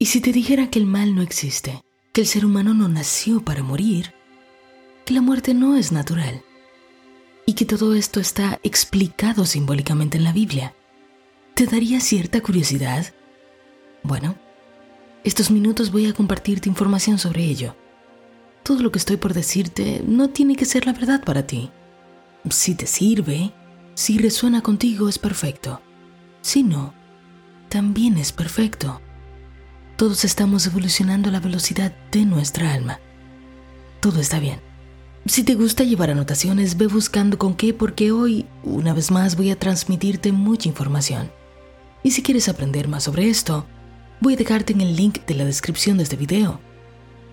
¿Y si te dijera que el mal no existe, que el ser humano no nació para morir, que la muerte no es natural y que todo esto está explicado simbólicamente en la Biblia? ¿Te daría cierta curiosidad? Bueno, estos minutos voy a compartirte información sobre ello. Todo lo que estoy por decirte no tiene que ser la verdad para ti. Si te sirve, si resuena contigo es perfecto. Si no, también es perfecto. Todos estamos evolucionando a la velocidad de nuestra alma. Todo está bien. Si te gusta llevar anotaciones, ve buscando con qué porque hoy, una vez más, voy a transmitirte mucha información. Y si quieres aprender más sobre esto, voy a dejarte en el link de la descripción de este video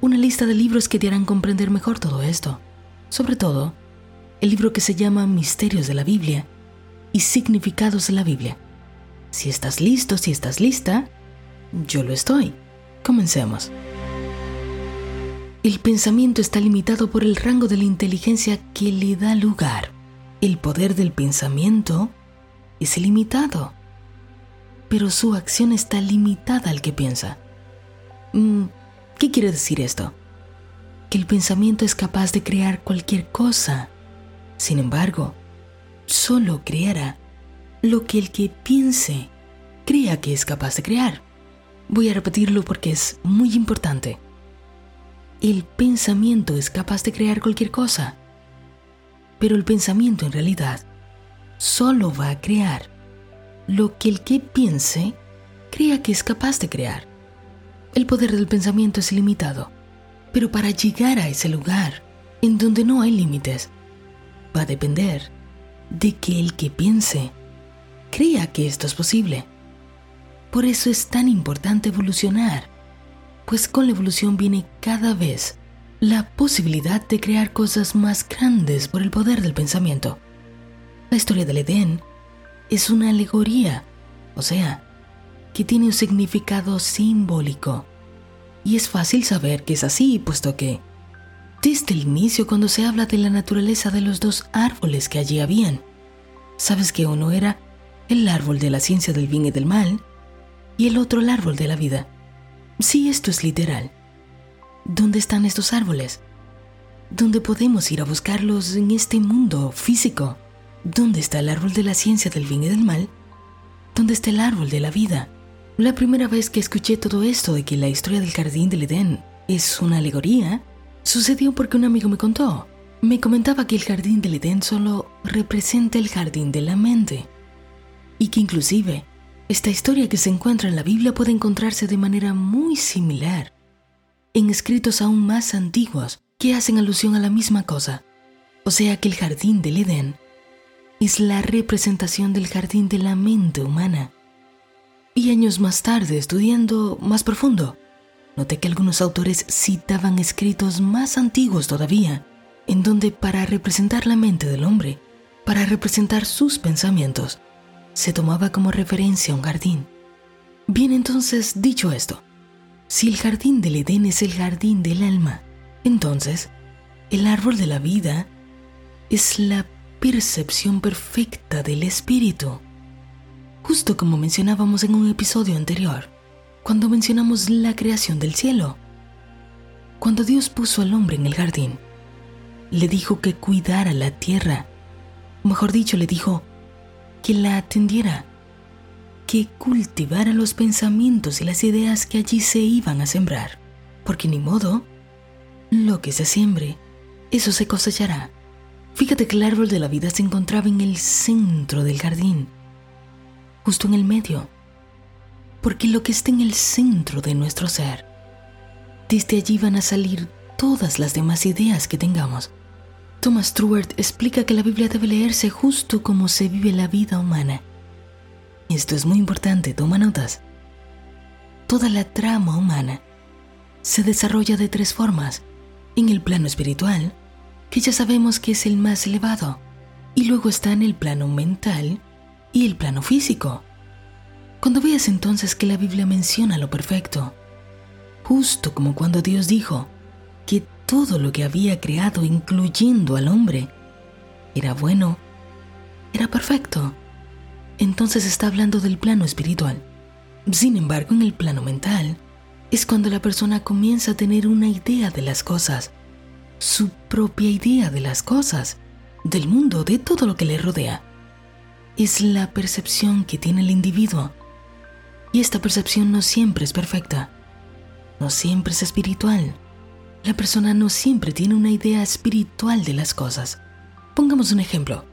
una lista de libros que te harán comprender mejor todo esto. Sobre todo, el libro que se llama Misterios de la Biblia y Significados de la Biblia. Si estás listo, si estás lista, yo lo estoy. Comencemos. El pensamiento está limitado por el rango de la inteligencia que le da lugar. El poder del pensamiento es ilimitado, pero su acción está limitada al que piensa. Mm, ¿Qué quiere decir esto? Que el pensamiento es capaz de crear cualquier cosa. Sin embargo, solo creará lo que el que piense crea que es capaz de crear. Voy a repetirlo porque es muy importante. El pensamiento es capaz de crear cualquier cosa, pero el pensamiento en realidad solo va a crear lo que el que piense crea que es capaz de crear. El poder del pensamiento es ilimitado, pero para llegar a ese lugar en donde no hay límites, va a depender de que el que piense crea que esto es posible. Por eso es tan importante evolucionar, pues con la evolución viene cada vez la posibilidad de crear cosas más grandes por el poder del pensamiento. La historia del Edén es una alegoría, o sea, que tiene un significado simbólico. Y es fácil saber que es así, puesto que, desde el inicio cuando se habla de la naturaleza de los dos árboles que allí habían, sabes que uno era el árbol de la ciencia del bien y del mal, y el otro el árbol de la vida. Sí, esto es literal. ¿Dónde están estos árboles? ¿Dónde podemos ir a buscarlos en este mundo físico? ¿Dónde está el árbol de la ciencia del bien y del mal? ¿Dónde está el árbol de la vida? La primera vez que escuché todo esto de que la historia del jardín del Edén es una alegoría, sucedió porque un amigo me contó. Me comentaba que el jardín del Edén solo representa el jardín de la mente y que inclusive esta historia que se encuentra en la Biblia puede encontrarse de manera muy similar en escritos aún más antiguos que hacen alusión a la misma cosa. O sea que el jardín del Edén es la representación del jardín de la mente humana. Y años más tarde, estudiando más profundo, noté que algunos autores citaban escritos más antiguos todavía, en donde para representar la mente del hombre, para representar sus pensamientos, se tomaba como referencia un jardín. Bien, entonces, dicho esto, si el jardín del Edén es el jardín del alma, entonces, el árbol de la vida es la percepción perfecta del espíritu justo como mencionábamos en un episodio anterior, cuando mencionamos la creación del cielo. Cuando Dios puso al hombre en el jardín, le dijo que cuidara la tierra, mejor dicho, le dijo que la atendiera, que cultivara los pensamientos y las ideas que allí se iban a sembrar, porque ni modo, lo que se siembre, eso se cosechará. Fíjate que el árbol de la vida se encontraba en el centro del jardín, justo en el medio, porque lo que está en el centro de nuestro ser, desde allí van a salir todas las demás ideas que tengamos. Thomas Stewart explica que la Biblia debe leerse justo como se vive la vida humana. Esto es muy importante, toma notas. Toda la trama humana se desarrolla de tres formas. En el plano espiritual, que ya sabemos que es el más elevado, y luego está en el plano mental, y el plano físico. Cuando veas entonces que la Biblia menciona lo perfecto, justo como cuando Dios dijo que todo lo que había creado, incluyendo al hombre, era bueno, era perfecto, entonces está hablando del plano espiritual. Sin embargo, en el plano mental, es cuando la persona comienza a tener una idea de las cosas, su propia idea de las cosas, del mundo, de todo lo que le rodea. Es la percepción que tiene el individuo. Y esta percepción no siempre es perfecta, no siempre es espiritual. La persona no siempre tiene una idea espiritual de las cosas. Pongamos un ejemplo.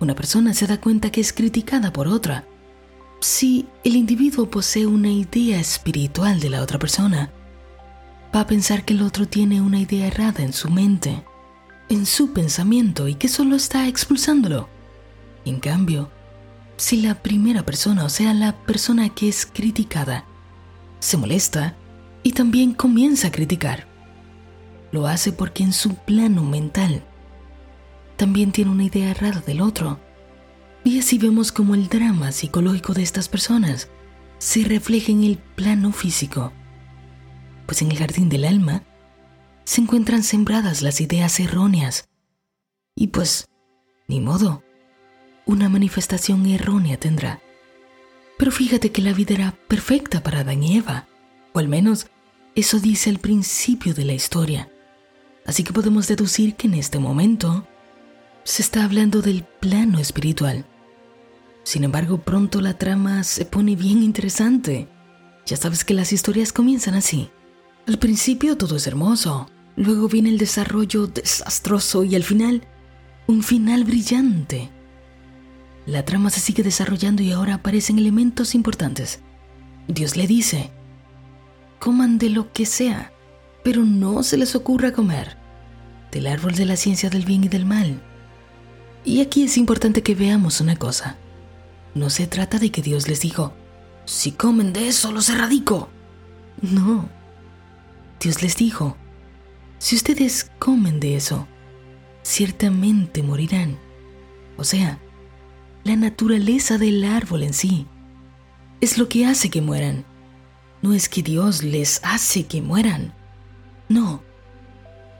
Una persona se da cuenta que es criticada por otra. Si el individuo posee una idea espiritual de la otra persona, va a pensar que el otro tiene una idea errada en su mente, en su pensamiento y que solo está expulsándolo. En cambio, si la primera persona, o sea, la persona que es criticada, se molesta y también comienza a criticar, lo hace porque en su plano mental también tiene una idea errada del otro. Y así vemos como el drama psicológico de estas personas se refleja en el plano físico. Pues en el jardín del alma se encuentran sembradas las ideas erróneas. Y pues, ni modo, una manifestación errónea tendrá. Pero fíjate que la vida era perfecta para Adán y Eva, o al menos eso dice el principio de la historia. Así que podemos deducir que en este momento se está hablando del plano espiritual. Sin embargo, pronto la trama se pone bien interesante. Ya sabes que las historias comienzan así. Al principio todo es hermoso, luego viene el desarrollo desastroso y al final, un final brillante. La trama se sigue desarrollando y ahora aparecen elementos importantes. Dios le dice, coman de lo que sea, pero no se les ocurra comer del árbol de la ciencia del bien y del mal y aquí es importante que veamos una cosa. No se trata de que Dios les dijo, si comen de eso los erradico. No. Dios les dijo, si ustedes comen de eso, ciertamente morirán. O sea, la naturaleza del árbol en sí es lo que hace que mueran. No es que Dios les hace que mueran. No,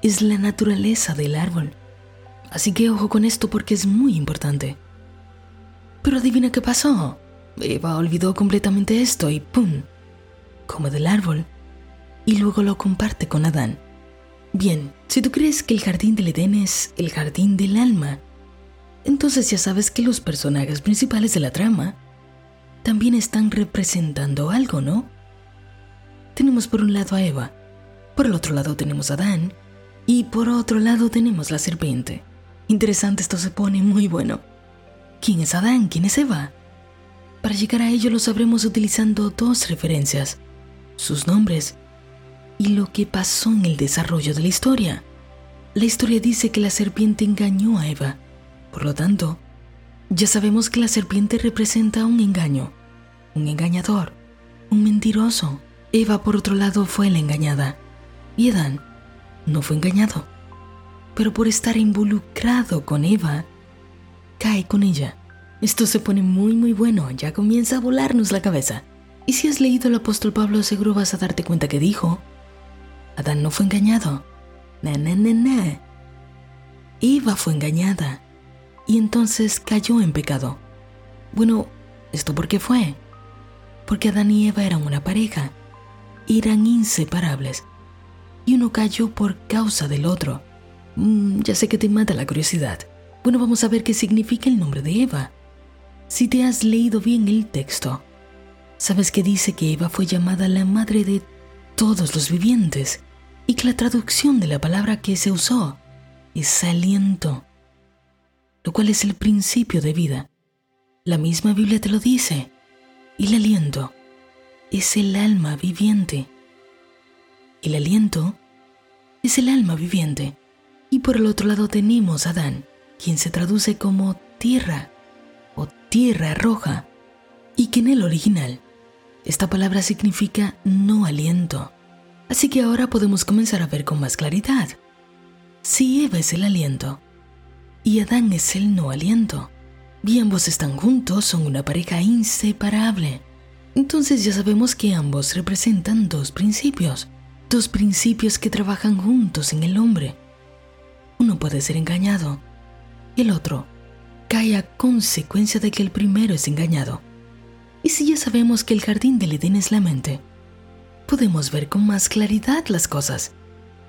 es la naturaleza del árbol. Así que ojo con esto porque es muy importante. Pero adivina qué pasó. Eva olvidó completamente esto y ¡pum! Come del árbol y luego lo comparte con Adán. Bien, si tú crees que el jardín del Edén es el jardín del alma, entonces ya sabes que los personajes principales de la trama también están representando algo, ¿no? Tenemos por un lado a Eva, por el otro lado tenemos a Adán y por otro lado tenemos la serpiente. Interesante, esto se pone muy bueno. ¿Quién es Adán? ¿Quién es Eva? Para llegar a ello lo sabremos utilizando dos referencias, sus nombres y lo que pasó en el desarrollo de la historia. La historia dice que la serpiente engañó a Eva, por lo tanto, ya sabemos que la serpiente representa un engaño, un engañador, un mentiroso. Eva, por otro lado, fue la engañada y Adán no fue engañado pero por estar involucrado con Eva, cae con ella. Esto se pone muy muy bueno, ya comienza a volarnos la cabeza. Y si has leído el apóstol Pablo, seguro vas a darte cuenta que dijo, Adán no fue engañado. Na, na, na, na. Eva fue engañada y entonces cayó en pecado. Bueno, ¿esto por qué fue? Porque Adán y Eva eran una pareja, eran inseparables, y uno cayó por causa del otro. Mm, ya sé que te mata la curiosidad. Bueno, vamos a ver qué significa el nombre de Eva. Si te has leído bien el texto, sabes que dice que Eva fue llamada la madre de todos los vivientes y que la traducción de la palabra que se usó es aliento, lo cual es el principio de vida. La misma Biblia te lo dice. Y el aliento es el alma viviente. El aliento es el alma viviente. Y por el otro lado tenemos a Adán, quien se traduce como tierra o tierra roja, y que en el original esta palabra significa no aliento. Así que ahora podemos comenzar a ver con más claridad. Si Eva es el aliento y Adán es el no aliento, y ambos están juntos, son una pareja inseparable. Entonces ya sabemos que ambos representan dos principios, dos principios que trabajan juntos en el hombre uno puede ser engañado y el otro cae a consecuencia de que el primero es engañado. Y si ya sabemos que el jardín del Edén es la mente, podemos ver con más claridad las cosas.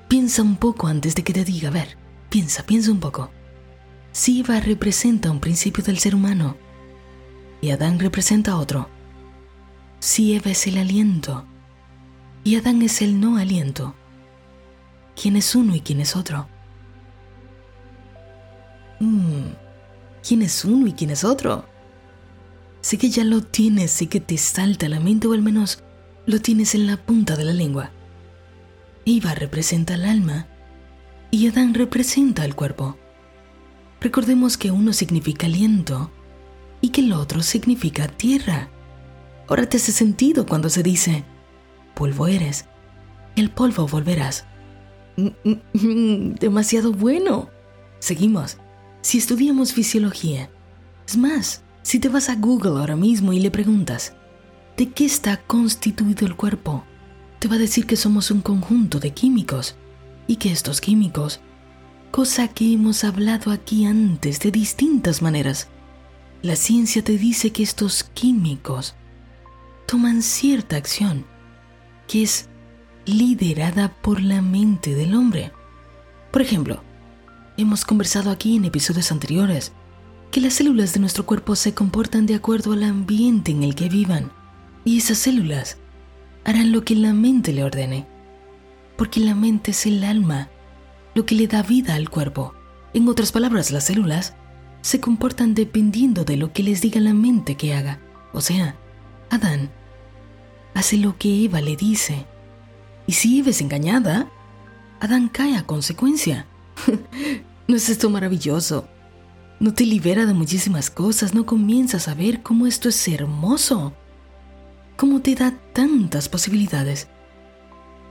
Piensa un poco antes de que te diga, a ver, piensa, piensa un poco. Si Eva representa un principio del ser humano y Adán representa otro, si Eva es el aliento y Adán es el no aliento, ¿quién es uno y quién es otro? Mm, ¿Quién es uno y quién es otro? Sé que ya lo tienes, sé que te salta la mente o al menos lo tienes en la punta de la lengua. Eva representa el alma y Adán representa el cuerpo. Recordemos que uno significa aliento y que el otro significa tierra. Ahora te hace sentido cuando se dice, polvo eres, el polvo volverás. Mm, mm, mm, demasiado bueno. Seguimos. Si estudiamos fisiología, es más, si te vas a Google ahora mismo y le preguntas, ¿de qué está constituido el cuerpo? te va a decir que somos un conjunto de químicos y que estos químicos, cosa que hemos hablado aquí antes de distintas maneras, la ciencia te dice que estos químicos toman cierta acción que es liderada por la mente del hombre. Por ejemplo, hemos conversado aquí en episodios anteriores que las células de nuestro cuerpo se comportan de acuerdo al ambiente en el que vivan y esas células harán lo que la mente le ordene, porque la mente es el alma, lo que le da vida al cuerpo. En otras palabras, las células se comportan dependiendo de lo que les diga la mente que haga. O sea, Adán hace lo que Eva le dice. Y si Eva es engañada, Adán cae a consecuencia. ¿No es esto maravilloso? ¿No te libera de muchísimas cosas? ¿No comienzas a ver cómo esto es hermoso? ¿Cómo te da tantas posibilidades?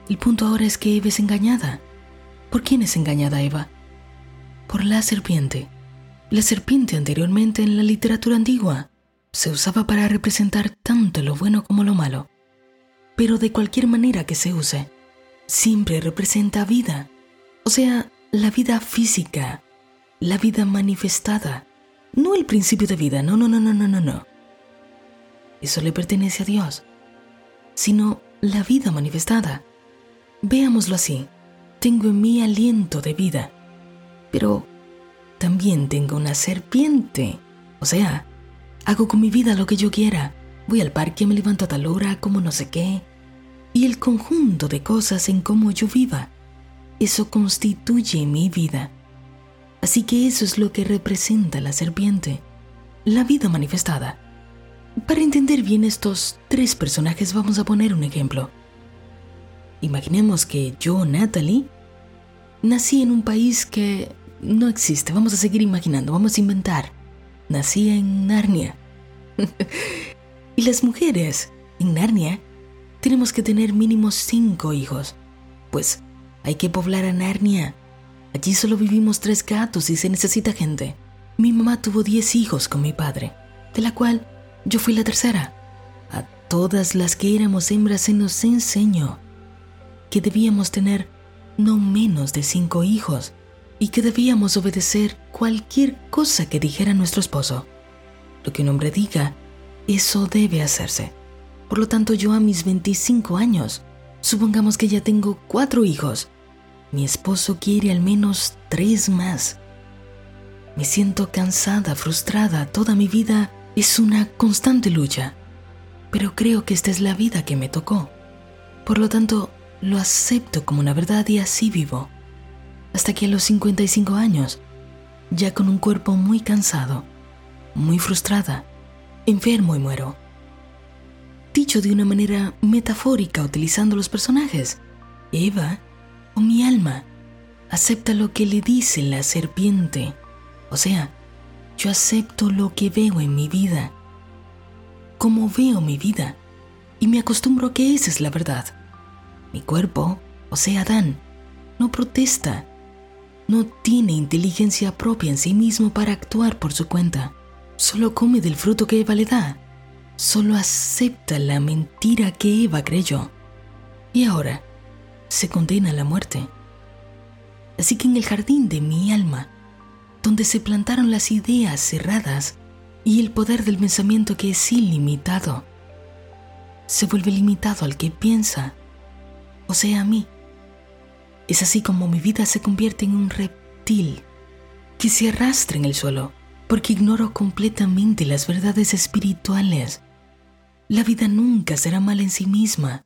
El punto ahora es que Eva es engañada. ¿Por quién es engañada Eva? Por la serpiente. La serpiente anteriormente en la literatura antigua se usaba para representar tanto lo bueno como lo malo. Pero de cualquier manera que se use, siempre representa vida. O sea, la vida física, la vida manifestada. No el principio de vida, no, no, no, no, no, no, no eso le pertenece a Dios, sino la vida manifestada. Veámoslo así, tengo en mí aliento de vida, pero también tengo una serpiente, o sea, hago con mi vida lo que yo quiera, voy al parque, me levanto a tal hora, como no sé qué, y el conjunto de cosas en cómo yo viva, eso constituye mi vida. Así que eso es lo que representa la serpiente, la vida manifestada. Para entender bien estos tres personajes vamos a poner un ejemplo. Imaginemos que yo, Natalie, nací en un país que no existe. Vamos a seguir imaginando, vamos a inventar. Nací en Narnia. y las mujeres en Narnia tenemos que tener mínimo cinco hijos. Pues hay que poblar a Narnia. Allí solo vivimos tres gatos y se necesita gente. Mi mamá tuvo diez hijos con mi padre, de la cual yo fui la tercera. A todas las que éramos hembras se nos enseñó que debíamos tener no menos de cinco hijos y que debíamos obedecer cualquier cosa que dijera nuestro esposo. Lo que un hombre diga, eso debe hacerse. Por lo tanto, yo a mis 25 años, supongamos que ya tengo cuatro hijos, mi esposo quiere al menos tres más. Me siento cansada, frustrada, toda mi vida es una constante lucha, pero creo que esta es la vida que me tocó. Por lo tanto, lo acepto como una verdad y así vivo. Hasta que a los 55 años, ya con un cuerpo muy cansado, muy frustrada, enfermo y muero. Dicho de una manera metafórica utilizando los personajes, Eva, o mi alma, acepta lo que le dice la serpiente, o sea, yo acepto lo que veo en mi vida, como veo mi vida, y me acostumbro a que esa es la verdad. Mi cuerpo, o sea, Adán, no protesta, no tiene inteligencia propia en sí mismo para actuar por su cuenta, solo come del fruto que Eva le da, solo acepta la mentira que Eva creyó, y ahora se condena a la muerte. Así que en el jardín de mi alma, donde se plantaron las ideas cerradas y el poder del pensamiento que es ilimitado, se vuelve limitado al que piensa o sea, a mí. Es así como mi vida se convierte en un reptil que se arrastra en el suelo porque ignoro completamente las verdades espirituales. La vida nunca será mala en sí misma.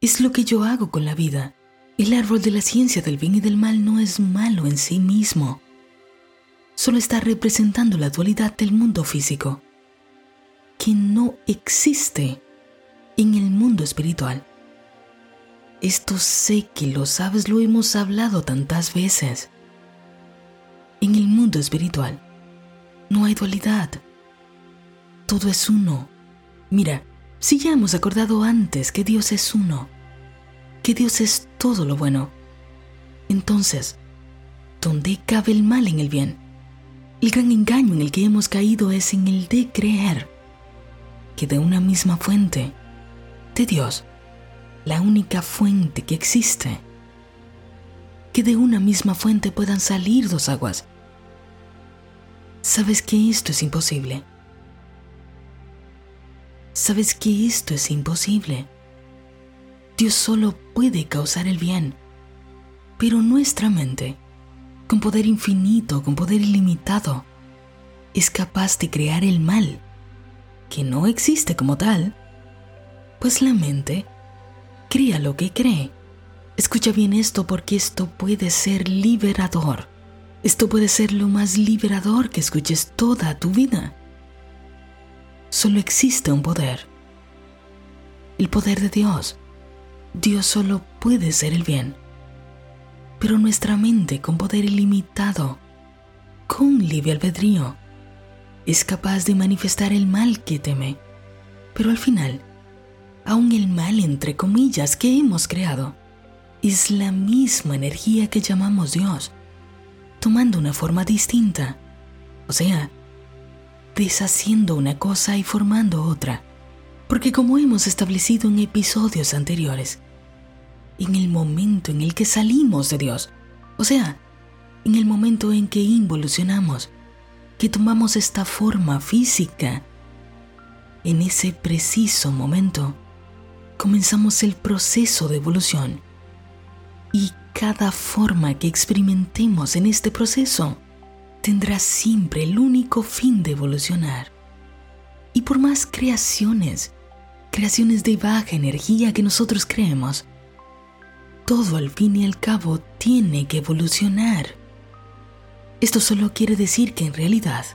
Es lo que yo hago con la vida. El árbol de la ciencia del bien y del mal no es malo en sí mismo. Solo está representando la dualidad del mundo físico, que no existe en el mundo espiritual. Esto sé que lo sabes, lo hemos hablado tantas veces. En el mundo espiritual no hay dualidad. Todo es uno. Mira, si ya hemos acordado antes que Dios es uno, que Dios es todo lo bueno, entonces, ¿dónde cabe el mal en el bien? El gran engaño en el que hemos caído es en el de creer que de una misma fuente, de Dios, la única fuente que existe, que de una misma fuente puedan salir dos aguas. Sabes que esto es imposible. Sabes que esto es imposible. Dios solo puede causar el bien, pero nuestra mente, con poder infinito, con poder ilimitado, es capaz de crear el mal, que no existe como tal, pues la mente crea lo que cree. Escucha bien esto porque esto puede ser liberador. Esto puede ser lo más liberador que escuches toda tu vida. Solo existe un poder. El poder de Dios. Dios solo puede ser el bien. Pero nuestra mente con poder ilimitado, con libre albedrío, es capaz de manifestar el mal que teme. Pero al final, aún el mal entre comillas que hemos creado, es la misma energía que llamamos Dios, tomando una forma distinta, o sea, deshaciendo una cosa y formando otra. Porque como hemos establecido en episodios anteriores, en el momento en el que salimos de Dios, o sea, en el momento en que involucionamos, que tomamos esta forma física, en ese preciso momento, comenzamos el proceso de evolución. Y cada forma que experimentemos en este proceso tendrá siempre el único fin de evolucionar. Y por más creaciones, creaciones de baja energía que nosotros creemos, todo al fin y al cabo tiene que evolucionar. Esto solo quiere decir que en realidad,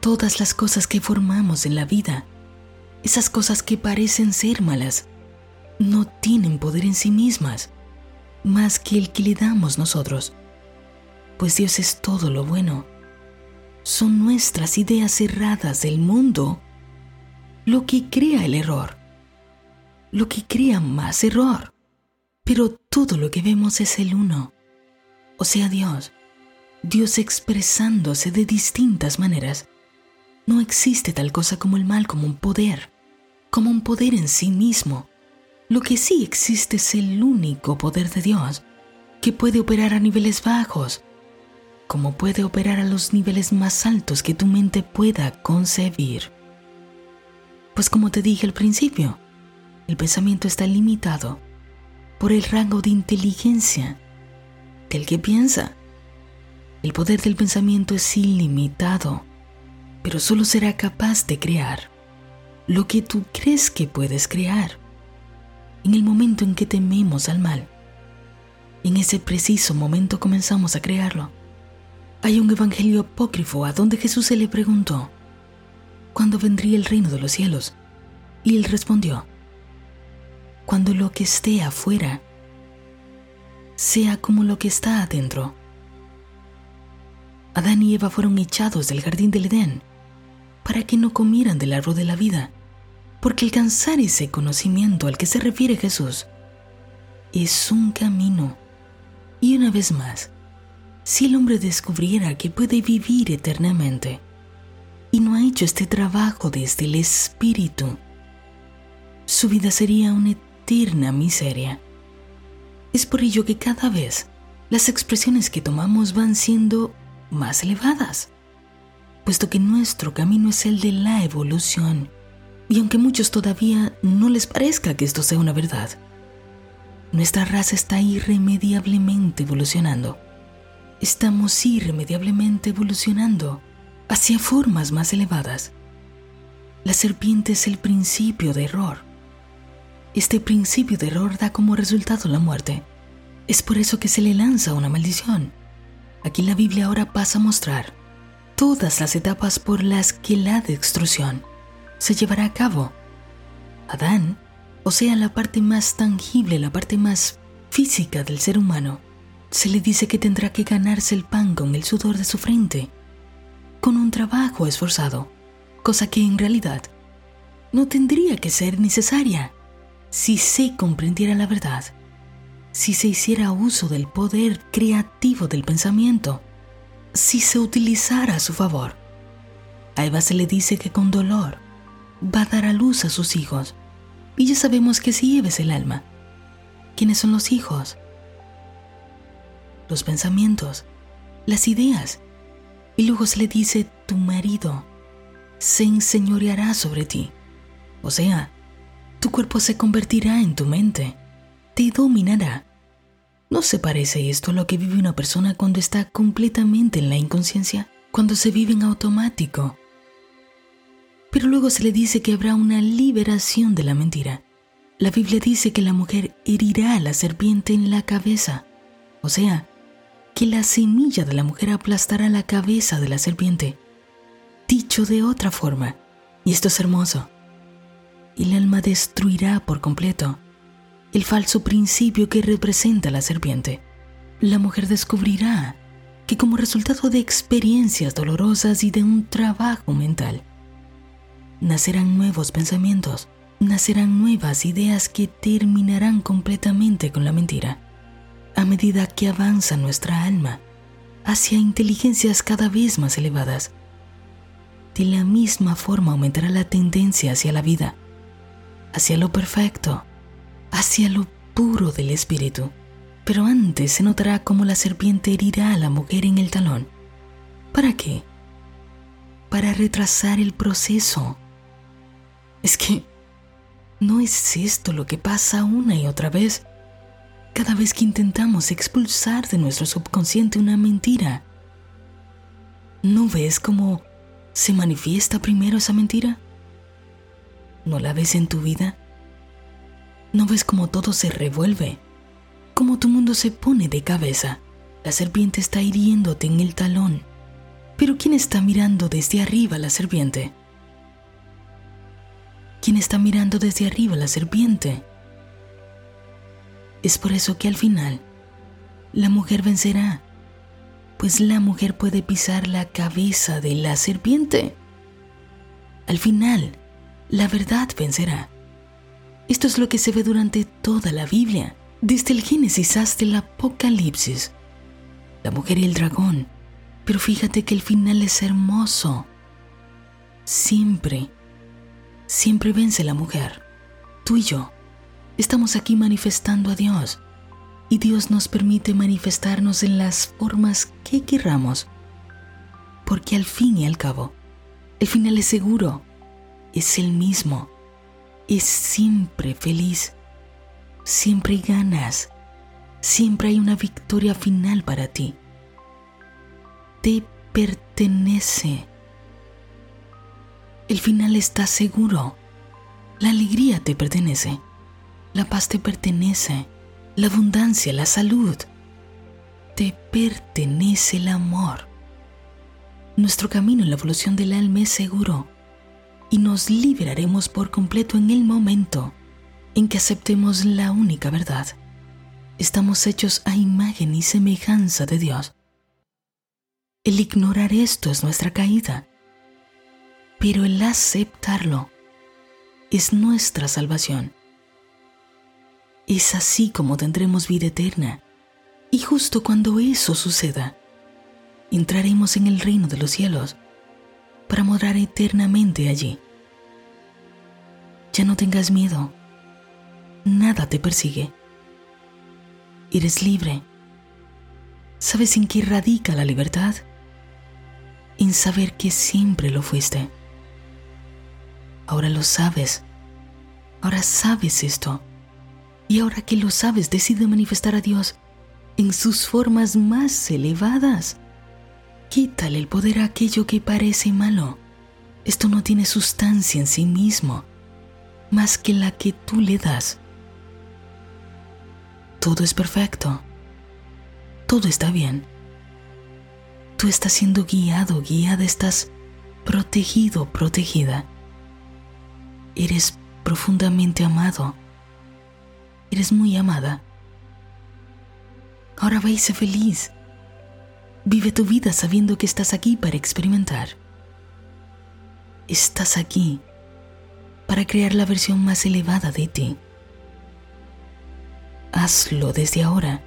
todas las cosas que formamos en la vida esas cosas que parecen ser malas no tienen poder en sí mismas, más que el que le damos nosotros, pues Dios es todo lo bueno. Son nuestras ideas cerradas del mundo lo que crea el error, lo que crea más error. Pero todo lo que vemos es el uno, o sea Dios, Dios expresándose de distintas maneras. No existe tal cosa como el mal como un poder como un poder en sí mismo. Lo que sí existe es el único poder de Dios, que puede operar a niveles bajos, como puede operar a los niveles más altos que tu mente pueda concebir. Pues como te dije al principio, el pensamiento está limitado por el rango de inteligencia del que piensa. El poder del pensamiento es ilimitado, pero solo será capaz de crear lo que tú crees que puedes crear. En el momento en que tememos al mal, en ese preciso momento comenzamos a crearlo. Hay un evangelio apócrifo a donde Jesús se le preguntó, ¿cuándo vendría el reino de los cielos? Y él respondió, cuando lo que esté afuera sea como lo que está adentro. Adán y Eva fueron echados del jardín del Edén para que no comieran del árbol de la vida porque alcanzar ese conocimiento al que se refiere Jesús es un camino. Y una vez más, si el hombre descubriera que puede vivir eternamente y no ha hecho este trabajo desde el espíritu, su vida sería una eterna miseria. Es por ello que cada vez las expresiones que tomamos van siendo más elevadas, puesto que nuestro camino es el de la evolución y aunque muchos todavía no les parezca que esto sea una verdad, Nuestra raza está irremediablemente evolucionando. Estamos irremediablemente evolucionando hacia formas más elevadas. La serpiente es el principio de error. Este principio de error da como resultado la muerte. Es por eso que se le lanza una maldición. Aquí la Biblia ahora pasa a mostrar todas las etapas por las que la destrucción se llevará a cabo. Adán, o sea, la parte más tangible, la parte más física del ser humano, se le dice que tendrá que ganarse el pan con el sudor de su frente, con un trabajo esforzado cosa que en realidad no tendría que ser necesaria si se comprendiera la verdad, si se hiciera uso del poder creativo del pensamiento, si se utilizara a su favor. A Eva se le dice que con dolor va a dar a luz a sus hijos, y ya sabemos que si Eva es el alma, ¿quiénes son los hijos? Los pensamientos, las ideas, y luego se le dice tu marido, se enseñoreará sobre ti. O sea, tu cuerpo se convertirá en tu mente, te dominará. ¿No se parece esto a lo que vive una persona cuando está completamente en la inconsciencia, cuando se vive en automático? Pero luego se le dice que habrá una liberación de la mentira. La Biblia dice que la mujer herirá a la serpiente en la cabeza, o sea, que la semilla de la mujer aplastará la cabeza de la serpiente dicho de otra forma, y esto es hermoso, el alma destruirá por completo el falso principio que representa la serpiente. La mujer descubrirá que como resultado de experiencias dolorosas y de un trabajo mental, nacerán nuevos pensamientos, nacerán nuevas ideas que terminarán completamente con la mentira. A medida que avanza nuestra alma hacia inteligencias cada vez más elevadas, de la misma forma aumentará la tendencia hacia la vida, hacia lo perfecto, hacia lo puro del espíritu. Pero antes se notará cómo la serpiente herirá a la mujer en el talón. ¿Para qué? Para retrasar el proceso. Es que no es esto lo que pasa una y otra vez. Cada vez que intentamos expulsar de nuestro subconsciente una mentira. ¿No ves cómo se manifiesta primero esa mentira? ¿No la ves en tu vida? ¿No ves cómo todo se revuelve? ¿Cómo tu mundo se pone de cabeza? La serpiente está hiriéndote en el talón. Pero ¿quién está mirando desde arriba la serpiente? ¿Quién está mirando desde arriba la serpiente? Es por eso que al final la mujer vencerá pues la mujer puede pisar la cabeza de la serpiente. Al final, la verdad vencerá. Esto es lo que se ve durante toda la Biblia, desde el Génesis hasta el Apocalipsis. La mujer y el dragón. Pero fíjate que el final es hermoso. Siempre, siempre vence la mujer. Tú y yo estamos aquí manifestando a Dios y Dios nos permite manifestarnos en las formas que querramos. Porque al fin y al cabo, el final es seguro, es el mismo, es siempre feliz, siempre ganas, siempre hay una victoria final para ti. Te pertenece. El final está seguro. La alegría te pertenece. La paz te pertenece la abundancia, la salud. Te pertenece el amor. Nuestro camino en la evolución del alma es seguro y nos liberaremos por completo en el momento en que aceptemos la única verdad. Estamos hechos a imagen y semejanza de Dios. El ignorar esto es nuestra caída, pero el aceptarlo es nuestra salvación. Es así como tendremos vida eterna. Y justo cuando eso suceda, entraremos en el reino de los cielos para morar eternamente allí. Ya no tengas miedo. Nada te persigue. Eres libre. ¿Sabes en qué radica la libertad? En saber que siempre lo fuiste. Ahora lo sabes. Ahora sabes esto Y ahora que lo sabes, decide manifestar a Dios en sus formas más elevadas. Quítale el poder a aquello que parece malo. Esto no tiene sustancia en sí mismo, más que la que tú le das. Todo es perfecto. Todo está bien. Tú estás siendo guiado, guiada, estás protegido, protegida. Eres profundamente amado. Eres muy amada. Ahora ve feliz. Vive tu vida sabiendo que estás aquí para experimentar. Estás aquí para crear la versión más elevada de ti. Hazlo desde ahora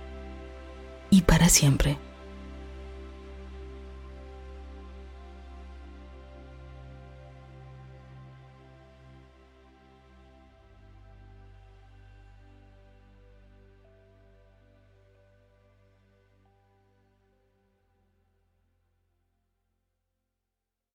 y para siempre.